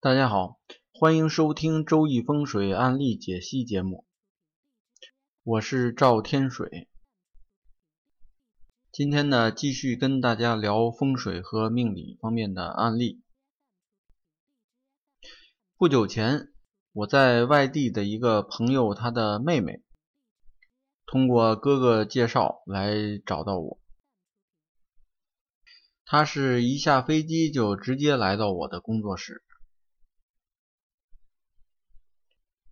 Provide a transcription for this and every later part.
大家好，欢迎收听《周易风水案例解析》节目，我是赵天水。今天呢，继续跟大家聊风水和命理方面的案例。不久前，我在外地的一个朋友，他的妹妹通过哥哥介绍来找到我。他是一下飞机就直接来到我的工作室。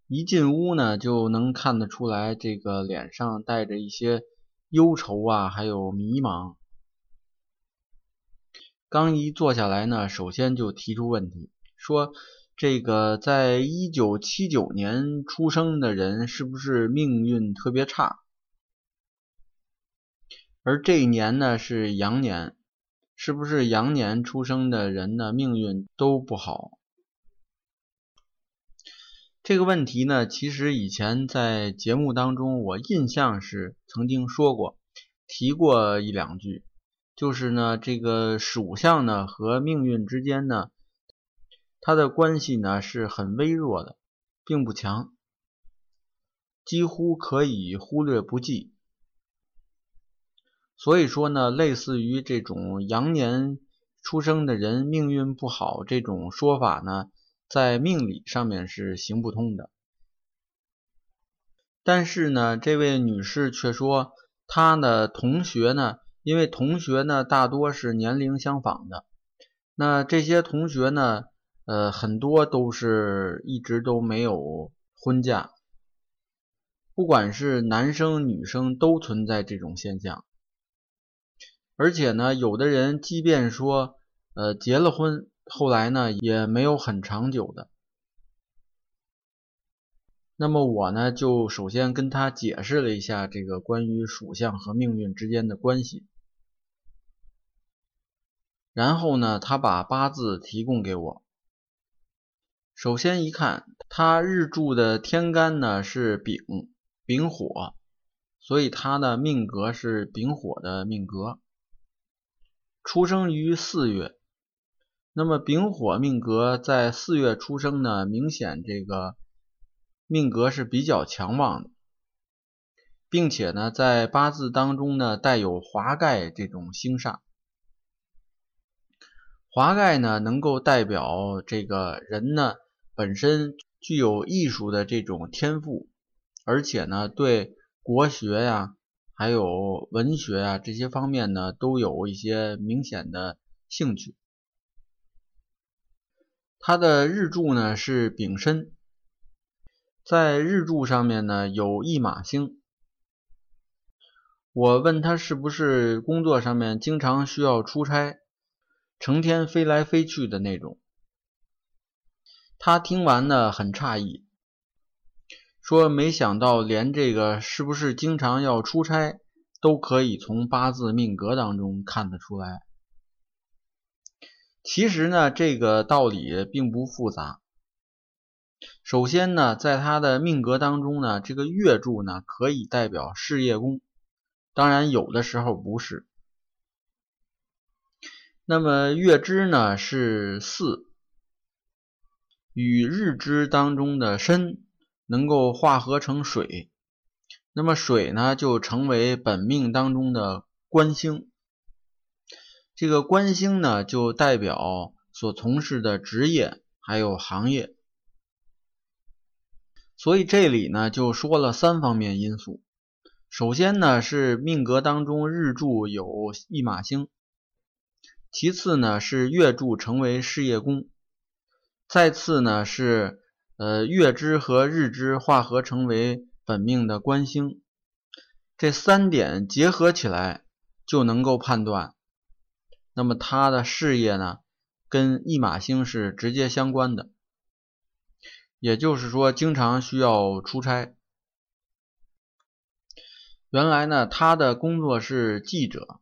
一进屋呢，就能看得出来，这个脸上带着一些忧愁啊，还有迷茫。刚一坐下来呢，首先就提出问题，说这个在一九七九年出生的人是不是命运特别差？而这一年呢是羊年，是不是羊年出生的人呢命运都不好？这个问题呢，其实以前在节目当中，我印象是曾经说过、提过一两句，就是呢，这个属相呢和命运之间呢，它的关系呢是很微弱的，并不强，几乎可以忽略不计。所以说呢，类似于这种羊年出生的人命运不好这种说法呢。在命理上面是行不通的，但是呢，这位女士却说，她的同学呢，因为同学呢大多是年龄相仿的，那这些同学呢，呃，很多都是一直都没有婚嫁，不管是男生女生都存在这种现象，而且呢，有的人即便说，呃，结了婚。后来呢，也没有很长久的。那么我呢，就首先跟他解释了一下这个关于属相和命运之间的关系。然后呢，他把八字提供给我。首先一看，他日柱的天干呢是丙，丙火，所以他的命格是丙火的命格，出生于四月。那么丙火命格在四月出生呢，明显这个命格是比较强旺的，并且呢，在八字当中呢带有华盖这种星煞。华盖呢能够代表这个人呢本身具有艺术的这种天赋，而且呢对国学呀、还有文学呀这些方面呢都有一些明显的兴趣。他的日柱呢是丙申，在日柱上面呢有一马星。我问他是不是工作上面经常需要出差，成天飞来飞去的那种。他听完呢很诧异，说没想到连这个是不是经常要出差都可以从八字命格当中看得出来。其实呢，这个道理并不复杂。首先呢，在他的命格当中呢，这个月柱呢可以代表事业宫，当然有的时候不是。那么月支呢是巳，与日支当中的申能够化合成水，那么水呢就成为本命当中的官星。这个官星呢，就代表所从事的职业还有行业，所以这里呢就说了三方面因素。首先呢是命格当中日柱有一马星，其次呢是月柱成为事业宫，再次呢是呃月支和日支化合成为本命的官星，这三点结合起来就能够判断。那么他的事业呢，跟驿马星是直接相关的，也就是说，经常需要出差。原来呢，他的工作是记者，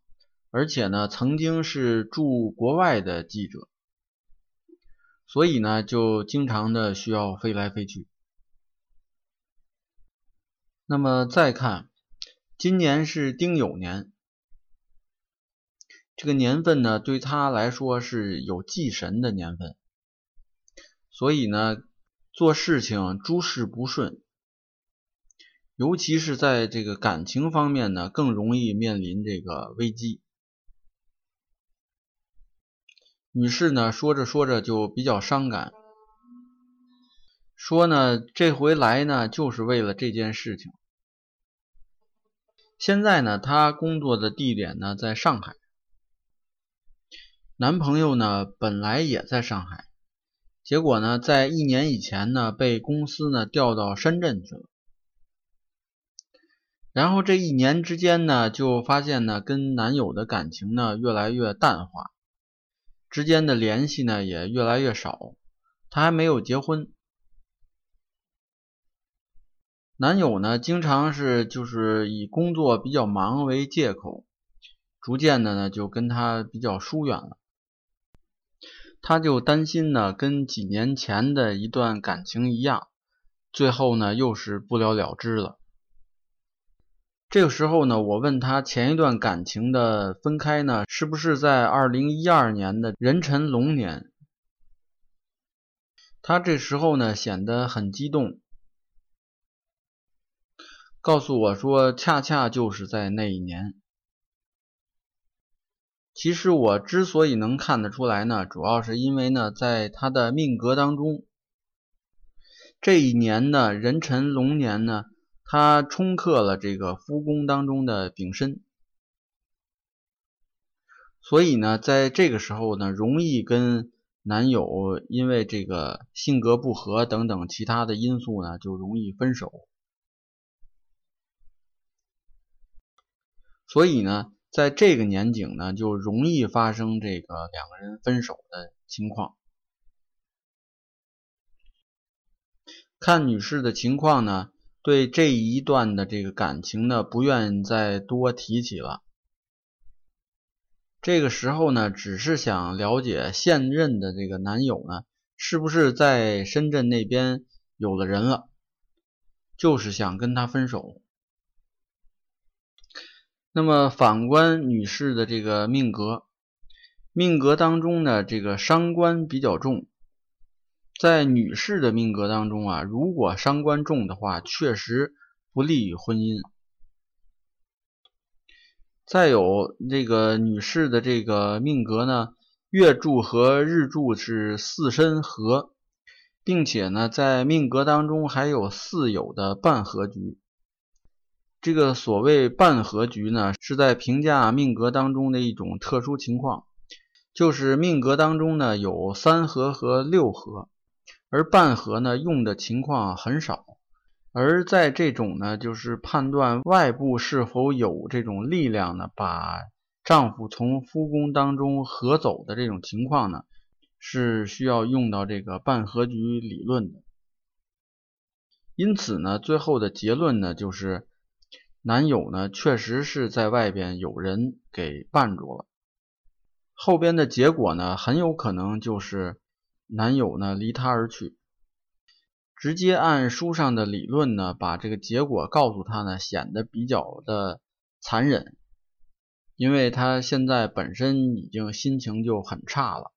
而且呢，曾经是驻国外的记者，所以呢，就经常的需要飞来飞去。那么再看，今年是丁酉年。这个年份呢，对他来说是有忌神的年份，所以呢，做事情诸事不顺，尤其是在这个感情方面呢，更容易面临这个危机。女士呢，说着说着就比较伤感，说呢，这回来呢，就是为了这件事情。现在呢，她工作的地点呢在上海，男朋友呢本来也在上海，结果呢，在一年以前呢，被公司呢调到深圳去了。然后这一年之间呢，就发现呢，跟男友的感情呢越来越淡化，之间的联系呢也越来越少。她还没有结婚。男友呢，经常是就是以工作比较忙为借口，逐渐的呢就跟他比较疏远了。他就担心呢，跟几年前的一段感情一样，最后呢又是不了了之了。这个时候呢，我问他前一段感情的分开呢，是不是在二零一二年的壬辰龙年？他这时候呢显得很激动。告诉我说，恰恰就是在那一年。其实我之所以能看得出来呢，主要是因为呢，在他的命格当中，这一年呢，壬辰龙年呢，他冲克了这个夫宫当中的丙申，所以呢，在这个时候呢，容易跟男友因为这个性格不合等等其他的因素呢，就容易分手。所以呢，在这个年景呢，就容易发生这个两个人分手的情况。看女士的情况呢，对这一段的这个感情呢，不愿再多提起了。这个时候呢，只是想了解现任的这个男友呢，是不是在深圳那边有了人了，就是想跟他分手。那么反观女士的这个命格，命格当中呢，这个伤官比较重。在女士的命格当中啊，如果伤官重的话，确实不利于婚姻。再有这个女士的这个命格呢，月柱和日柱是四身合，并且呢，在命格当中还有四有的半合局。这个所谓半合局呢，是在评价命格当中的一种特殊情况，就是命格当中呢有三合和六合，而半合呢用的情况很少。而在这种呢，就是判断外部是否有这种力量呢，把丈夫从夫宫当中合走的这种情况呢，是需要用到这个半合局理论的。因此呢，最后的结论呢就是。男友呢，确实是在外边有人给绊住了，后边的结果呢，很有可能就是男友呢离她而去。直接按书上的理论呢，把这个结果告诉他呢，显得比较的残忍，因为他现在本身已经心情就很差了。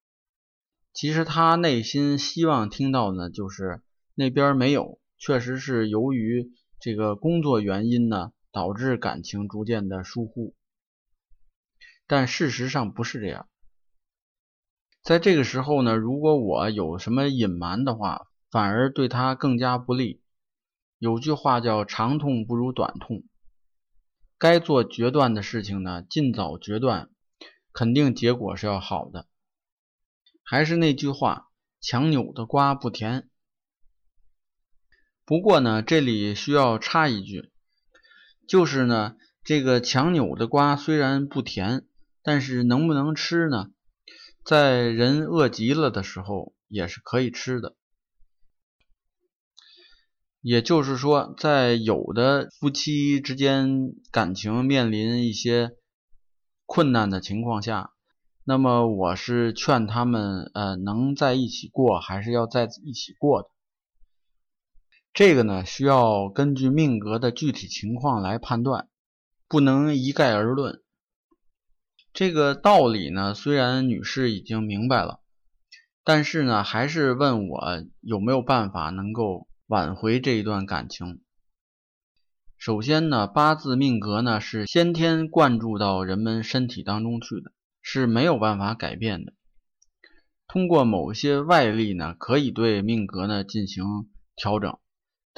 其实他内心希望听到呢，就是那边没有，确实是由于这个工作原因呢。导致感情逐渐的疏忽，但事实上不是这样。在这个时候呢，如果我有什么隐瞒的话，反而对他更加不利。有句话叫“长痛不如短痛”，该做决断的事情呢，尽早决断，肯定结果是要好的。还是那句话，强扭的瓜不甜。不过呢，这里需要插一句。就是呢，这个强扭的瓜虽然不甜，但是能不能吃呢？在人饿极了的时候也是可以吃的。也就是说，在有的夫妻之间感情面临一些困难的情况下，那么我是劝他们，呃，能在一起过，还是要在一起过的。这个呢，需要根据命格的具体情况来判断，不能一概而论。这个道理呢，虽然女士已经明白了，但是呢，还是问我有没有办法能够挽回这一段感情。首先呢，八字命格呢是先天灌注到人们身体当中去的，是没有办法改变的。通过某些外力呢，可以对命格呢进行调整，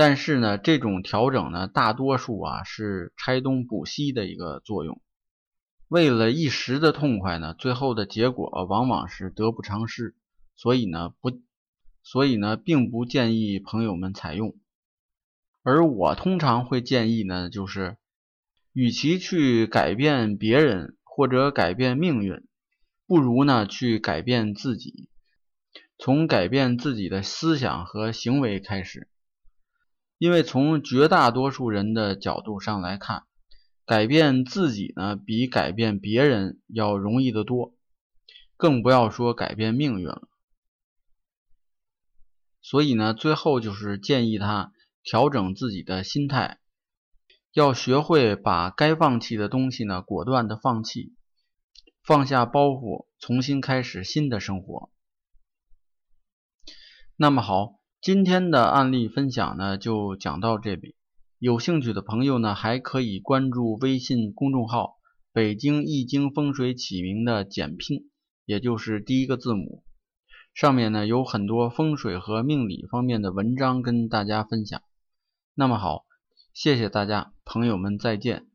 但是呢，这种调整呢，大多数啊是拆东补西的一个作用。为了一时的痛快呢，最后的结果往往是得不偿失。所以呢，不，所以呢，并不建议朋友们采用。而我通常会建议呢，就是，与其去改变别人或者改变命运，不如呢去改变自己，从改变自己的思想和行为开始。因为从绝大多数人的角度上来看，改变自己呢，比改变别人要容易得多，更不要说改变命运了。所以呢，最后就是建议他调整自己的心态，要学会把该放弃的东西呢果断的放弃，放下包袱，重新开始新的生活。那么好，今天的案例分享呢就讲到这里，有兴趣的朋友呢还可以关注微信公众号“北京易经风水起名”的简拼，也就是第一个字母。上面呢有很多风水和命理方面的文章跟大家分享。那么好，谢谢大家，朋友们再见。